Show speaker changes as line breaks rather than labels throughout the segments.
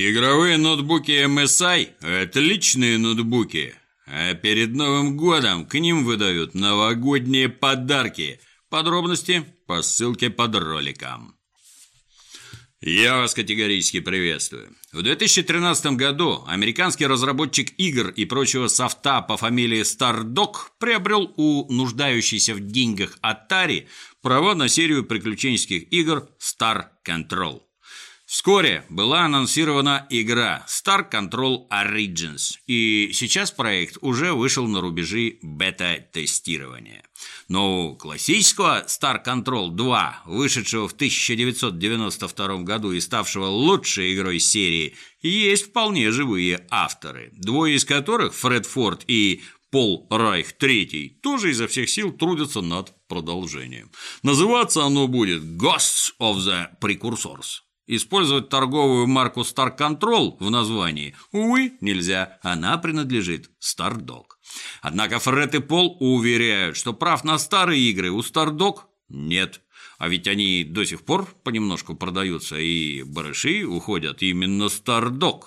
Игровые ноутбуки MSI – отличные ноутбуки. А перед Новым годом к ним выдают новогодние подарки. Подробности по ссылке под роликом. Я вас категорически приветствую. В 2013 году американский разработчик игр и прочего софта по фамилии Stardock приобрел у нуждающейся в деньгах Atari права на серию приключенческих игр Star Control. Вскоре была анонсирована игра Star Control Origins, и сейчас проект уже вышел на рубежи бета-тестирования. Но классического Star Control 2, вышедшего в 1992 году и ставшего лучшей игрой серии, есть вполне живые авторы, двое из которых, Фред Форд и Пол Райх III, тоже изо всех сил трудятся над продолжением. Называться оно будет Ghosts of the Precursors. Использовать торговую марку Star Control в названии, увы, нельзя, она принадлежит Stardog. Однако Фред и Пол уверяют, что прав на старые игры у Stardog нет. А ведь они до сих пор понемножку продаются, и барыши уходят именно Stardog.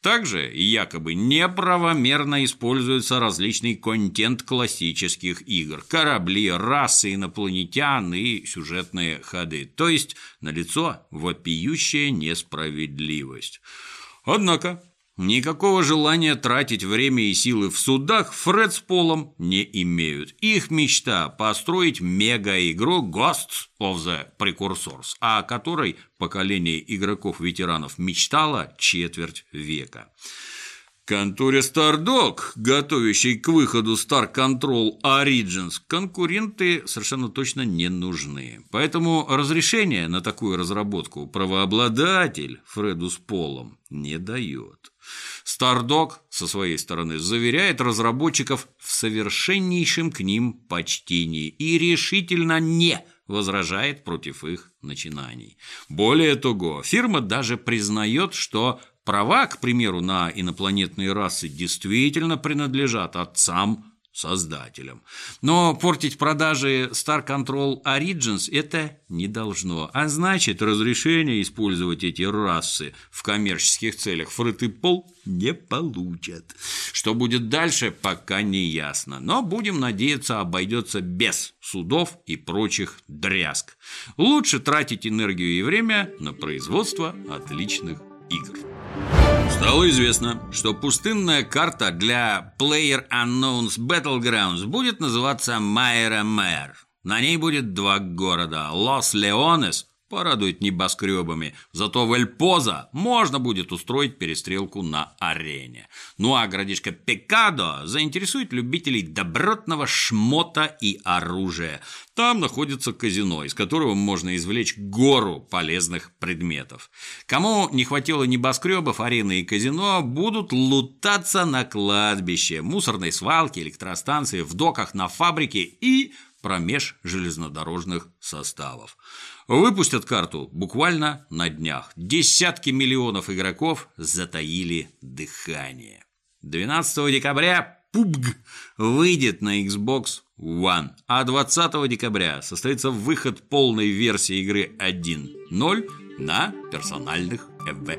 Также якобы неправомерно используется различный контент классических игр, корабли, расы, инопланетян и сюжетные ходы, то есть налицо вопиющая несправедливость. Однако Никакого желания тратить время и силы в судах Фред с Полом не имеют. Их мечта – построить мега-игру Ghosts of the Precursors, о которой поколение игроков-ветеранов мечтало четверть века. Конторе Stardog, готовящей к выходу Star Control Origins, конкуренты совершенно точно не нужны. Поэтому разрешение на такую разработку правообладатель Фреду с Полом не дает. Stardog со своей стороны заверяет разработчиков в совершеннейшем к ним почтении и решительно не возражает против их начинаний. Более того, фирма даже признает, что Права, к примеру, на инопланетные расы действительно принадлежат отцам создателям. Но портить продажи Star Control Origins это не должно. А значит, разрешение использовать эти расы в коммерческих целях Фред и Пол не получат. Что будет дальше, пока не ясно. Но будем надеяться, обойдется без судов и прочих дрязг. Лучше тратить энергию и время на производство отличных игр. Стало известно, что пустынная карта для Player Unknowns Battlegrounds будет называться Майера Мэр. На ней будет два города – Лос-Леонес порадует небоскребами, зато в Эльпоза можно будет устроить перестрелку на арене. Ну а городишко Пекадо заинтересует любителей добротного шмота и оружия. Там находится казино, из которого можно извлечь гору полезных предметов. Кому не хватило небоскребов, арены и казино будут лутаться на кладбище, мусорной свалке, электростанции, в доках на фабрике и промеж железнодорожных составов. Выпустят карту буквально на днях. Десятки миллионов игроков затаили дыхание. 12 декабря PUBG выйдет на Xbox One, а 20 декабря состоится выход полной версии игры 1.0 на персональных МВН.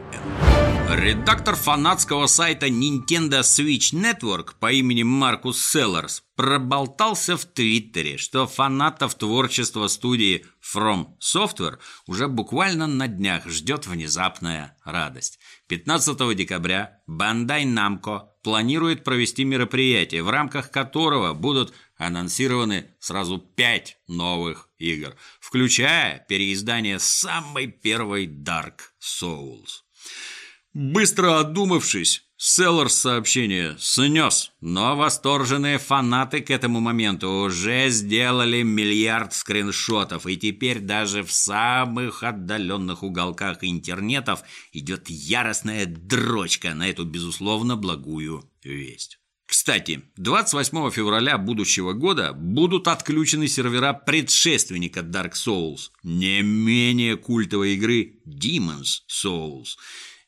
Редактор фанатского сайта Nintendo Switch Network по имени Маркус Селлерс проболтался в Твиттере, что фанатов творчества студии From Software уже буквально на днях ждет внезапная радость. 15 декабря Bandai Namco планирует провести мероприятие, в рамках которого будут анонсированы сразу пять новых игр, включая переиздание самой первой Dark Souls. Быстро одумавшись, Селлерс сообщение снес, но восторженные фанаты к этому моменту уже сделали миллиард скриншотов, и теперь даже в самых отдаленных уголках интернетов идет яростная дрочка на эту, безусловно, благую весть. Кстати, 28 февраля будущего года будут отключены сервера предшественника Dark Souls, не менее культовой игры Demon's Souls.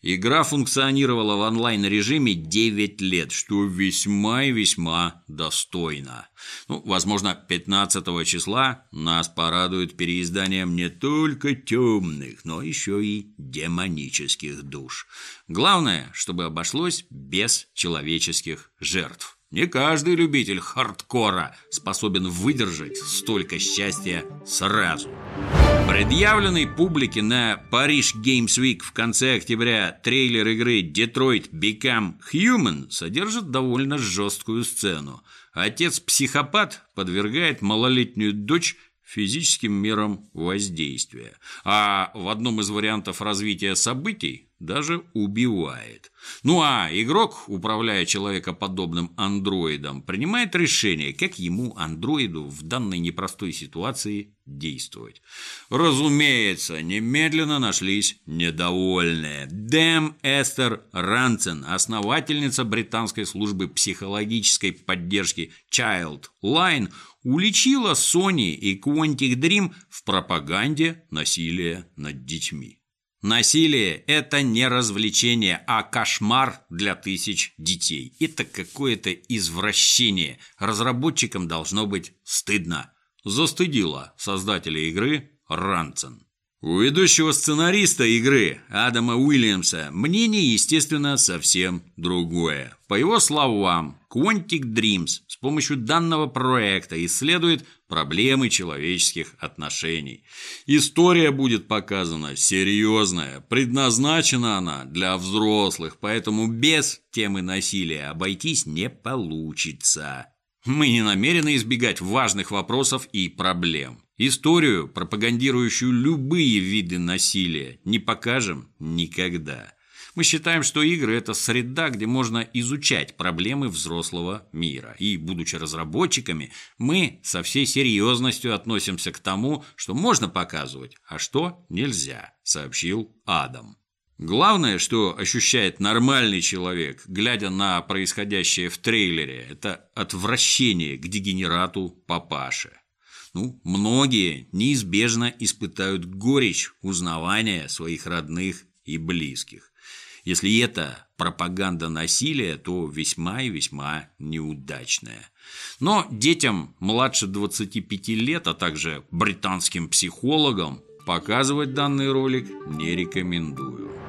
Игра функционировала в онлайн-режиме 9 лет, что весьма и весьма достойно. Ну, возможно, 15 числа нас порадует переизданием не только темных, но еще и демонических душ. Главное, чтобы обошлось без человеческих жертв. Не каждый любитель хардкора способен выдержать столько счастья сразу. Предъявленный публике на Париж Games Week в конце октября трейлер игры Detroit Become Human содержит довольно жесткую сцену. Отец-психопат подвергает малолетнюю дочь физическим мерам воздействия, а в одном из вариантов развития событий даже убивает. Ну а игрок, управляя человекоподобным андроидом, принимает решение, как ему, андроиду, в данной непростой ситуации действовать. Разумеется, немедленно нашлись недовольные. Дэм Эстер Ранцен, основательница британской службы психологической поддержки Child Line, уличила Sony и Quantic Dream в пропаганде насилия над детьми. Насилие – это не развлечение, а кошмар для тысяч детей. Это какое-то извращение. Разработчикам должно быть стыдно. Застыдила создателя игры Ранцен. У ведущего сценариста игры Адама Уильямса мнение, естественно, совсем другое. По его словам, Quantic Dreams с помощью данного проекта исследует проблемы человеческих отношений. История будет показана серьезная, предназначена она для взрослых, поэтому без темы насилия обойтись не получится. Мы не намерены избегать важных вопросов и проблем. Историю, пропагандирующую любые виды насилия, не покажем никогда. Мы считаем, что игры – это среда, где можно изучать проблемы взрослого мира. И, будучи разработчиками, мы со всей серьезностью относимся к тому, что можно показывать, а что нельзя, сообщил Адам. Главное, что ощущает нормальный человек, глядя на происходящее в трейлере, это отвращение к дегенерату папаше. Ну, многие неизбежно испытают горечь узнавания своих родных и близких. Если это пропаганда насилия, то весьма и весьма неудачная. Но детям младше 25 лет, а также британским психологам показывать данный ролик не рекомендую.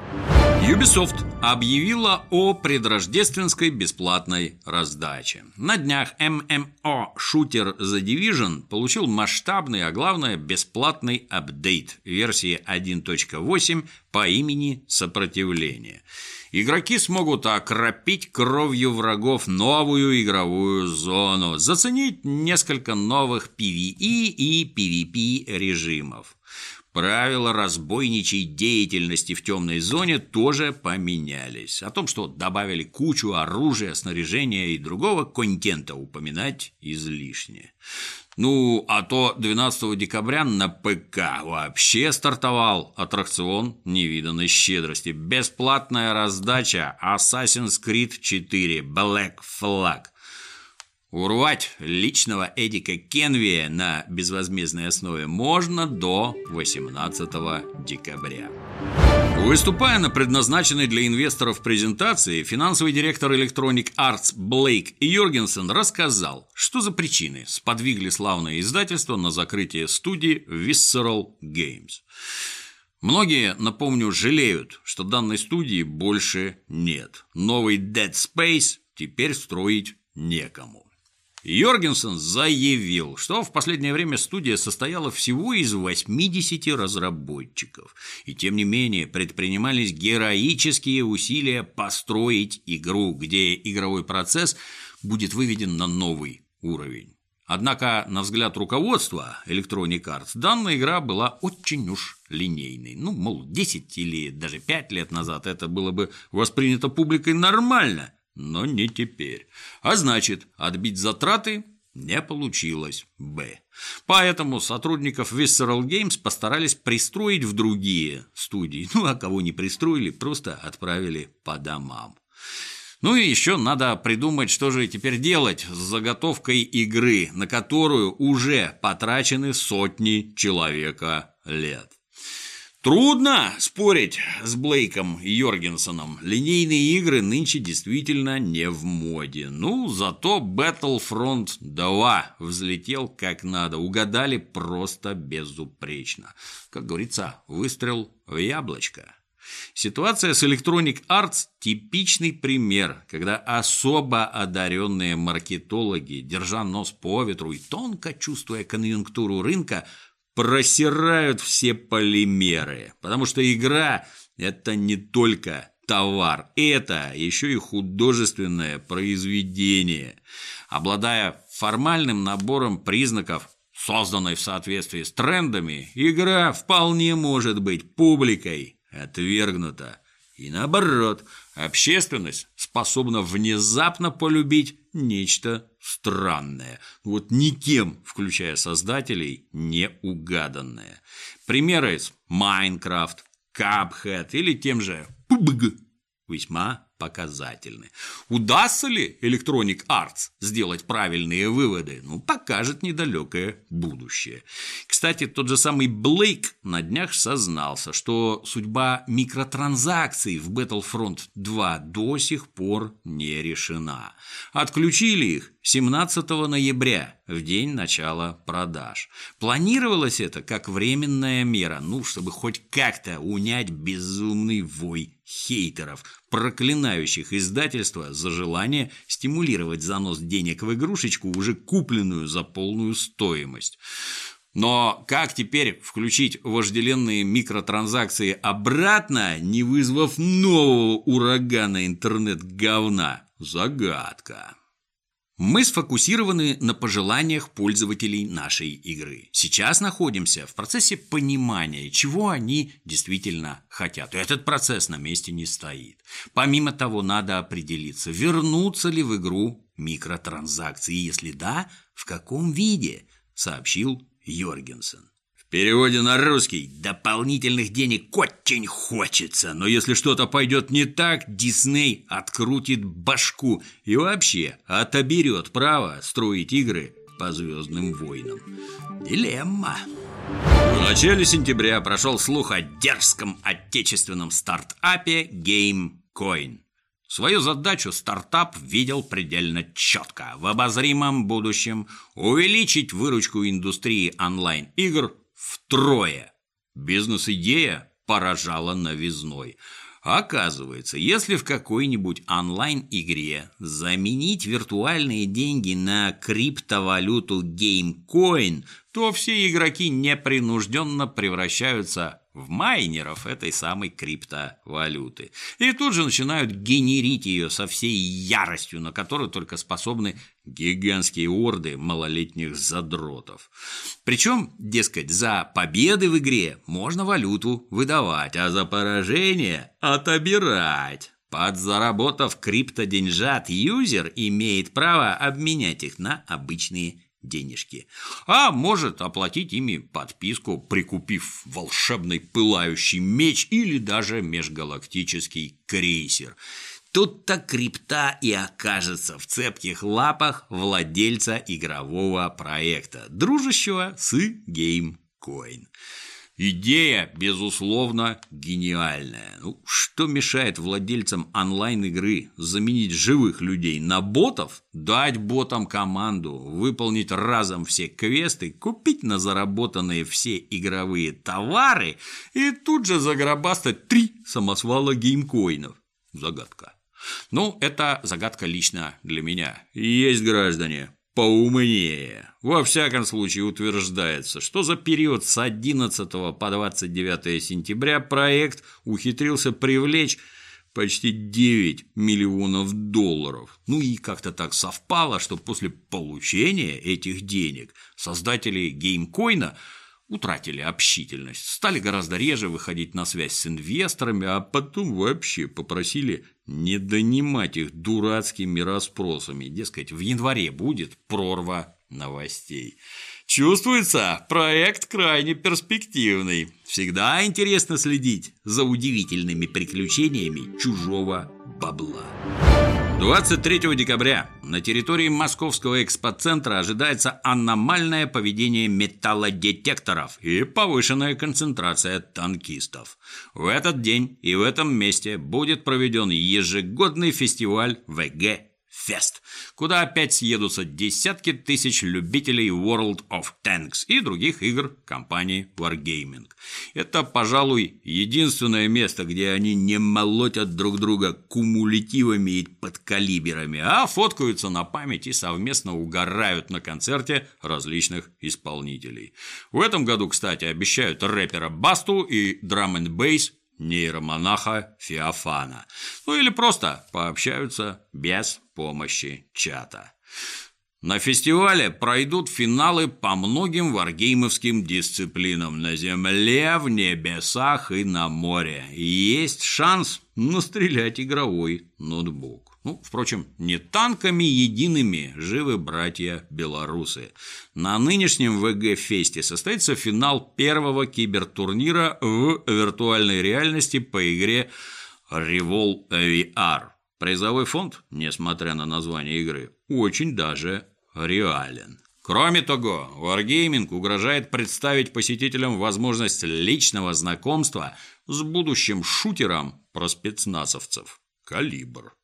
Ubisoft объявила о предрождественской бесплатной раздаче. На днях MMO-шутер The Division получил масштабный, а главное бесплатный апдейт версии 1.8 по имени «Сопротивление». Игроки смогут окропить кровью врагов новую игровую зону, заценить несколько новых PvE и PvP режимов. Правила разбойничьей деятельности в темной зоне тоже поменялись. О том, что добавили кучу оружия, снаряжения и другого контента, упоминать излишне. Ну, а то 12 декабря на ПК вообще стартовал аттракцион невиданной щедрости. Бесплатная раздача Assassin's Creed 4 Black Flag. Урвать личного Эдика Кенвия на безвозмездной основе можно до 18 декабря. Выступая на предназначенной для инвесторов презентации, финансовый директор Electronic Arts Блейк Йоргенсен рассказал, что за причины сподвигли славное издательство на закрытие студии Visceral Games. Многие, напомню, жалеют, что данной студии больше нет. Новый Dead Space теперь строить некому. Йоргенсен заявил, что в последнее время студия состояла всего из 80 разработчиков, и тем не менее предпринимались героические усилия построить игру, где игровой процесс будет выведен на новый уровень. Однако, на взгляд руководства Electronic Arts, данная игра была очень уж линейной. Ну, мол, 10 или даже 5 лет назад это было бы воспринято публикой нормально – но не теперь. А значит, отбить затраты не получилось. Б. Поэтому сотрудников Visceral Games постарались пристроить в другие студии. Ну, а кого не пристроили, просто отправили по домам. Ну и еще надо придумать, что же теперь делать с заготовкой игры, на которую уже потрачены сотни человека лет. Трудно спорить с Блейком Йоргенсоном. Линейные игры нынче действительно не в моде. Ну, зато Battlefront 2 взлетел как надо. Угадали просто безупречно. Как говорится, выстрел в яблочко. Ситуация с Electronic Arts – типичный пример, когда особо одаренные маркетологи, держа нос по ветру и тонко чувствуя конъюнктуру рынка, просирают все полимеры, потому что игра – это не только товар, это еще и художественное произведение. Обладая формальным набором признаков, созданной в соответствии с трендами, игра вполне может быть публикой отвергнута. И наоборот, общественность способна внезапно полюбить нечто странное, вот никем, включая создателей, не угаданное. Примеры из Майнкрафт, Cuphead или тем же PUBG весьма показательны. Удастся ли Electronic Arts сделать правильные выводы? Ну, покажет недалекое будущее. Кстати, тот же самый Блейк на днях сознался, что судьба микротранзакций в Battlefront 2 до сих пор не решена. Отключили их 17 ноября, в день начала продаж. Планировалось это как временная мера, ну, чтобы хоть как-то унять безумный вой хейтеров, проклинающих издательство за желание стимулировать занос денег в игрушечку, уже купленную за полную стоимость. Но как теперь включить вожделенные микротранзакции обратно, не вызвав нового урагана интернет-говна? Загадка. Мы сфокусированы на пожеланиях пользователей нашей игры. Сейчас находимся в процессе понимания, чего они действительно хотят. И этот процесс на месте не стоит. Помимо того, надо определиться, вернутся ли в игру микротранзакции, если да, в каком виде, сообщил Йоргенсен переводе на русский дополнительных денег очень хочется, но если что-то пойдет не так, Дисней открутит башку и вообще отоберет право строить игры по Звездным войнам. Дилемма. В начале сентября прошел слух о дерзком отечественном стартапе GameCoin. Свою задачу стартап видел предельно четко. В обозримом будущем увеличить выручку индустрии онлайн-игр втрое. Бизнес-идея поражала новизной. Оказывается, если в какой-нибудь онлайн-игре заменить виртуальные деньги на криптовалюту GameCoin, то все игроки непринужденно превращаются в майнеров этой самой криптовалюты. И тут же начинают генерить ее со всей яростью, на которую только способны гигантские орды малолетних задротов. Причем, дескать, за победы в игре можно валюту выдавать, а за поражение отобирать. Подзаработав криптоденьжат, юзер имеет право обменять их на обычные денежки. А может оплатить ими подписку, прикупив волшебный пылающий меч или даже межгалактический крейсер. Тут-то крипта и окажется в цепких лапах владельца игрового проекта, дружащего с GameCoin. Идея, безусловно, гениальная. Ну, что мешает владельцам онлайн-игры заменить живых людей на ботов, дать ботам команду, выполнить разом все квесты, купить на заработанные все игровые товары и тут же загробастать три самосвала геймкоинов? Загадка. Ну, это загадка лично для меня. Есть граждане, поумнее. Во всяком случае утверждается, что за период с 11 по 29 сентября проект ухитрился привлечь почти 9 миллионов долларов. Ну и как-то так совпало, что после получения этих денег создатели геймкоина – утратили общительность, стали гораздо реже выходить на связь с инвесторами, а потом вообще попросили не донимать их дурацкими расспросами. Дескать, в январе будет прорва новостей. Чувствуется, проект крайне перспективный. Всегда интересно следить за удивительными приключениями чужого бабла. 23 декабря на территории Московского экспоцентра ожидается аномальное поведение металлодетекторов и повышенная концентрация танкистов. В этот день и в этом месте будет проведен ежегодный фестиваль ВГ Фест, куда опять съедутся десятки тысяч любителей World of Tanks и других игр компании Wargaming. Это, пожалуй, единственное место, где они не молотят друг друга кумулятивами и подкалиберами, а фоткаются на память и совместно угорают на концерте различных исполнителей. В этом году, кстати, обещают рэпера Басту и драм н бейс нейромонаха Феофана. Ну или просто пообщаются без помощи чата. На фестивале пройдут финалы по многим варгеймовским дисциплинам на земле, в небесах и на море. Есть шанс настрелять игровой ноутбук. Ну, впрочем, не танками едиными живы братья-белорусы. На нынешнем ВГ-фесте состоится финал первого кибертурнира в виртуальной реальности по игре Revol VR. Призовой фонд, несмотря на название игры, очень даже реален. Кроме того, Wargaming угрожает представить посетителям возможность личного знакомства с будущим шутером про спецназовцев «Калибр».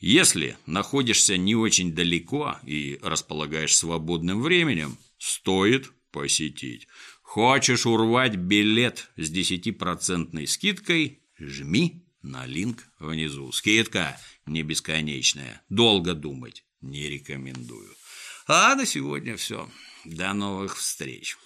Если находишься не очень далеко и располагаешь свободным временем, стоит посетить. Хочешь урвать билет с 10% скидкой? Жми на линк внизу. Скидка не бесконечная. Долго думать не рекомендую. А на сегодня все. До новых встреч.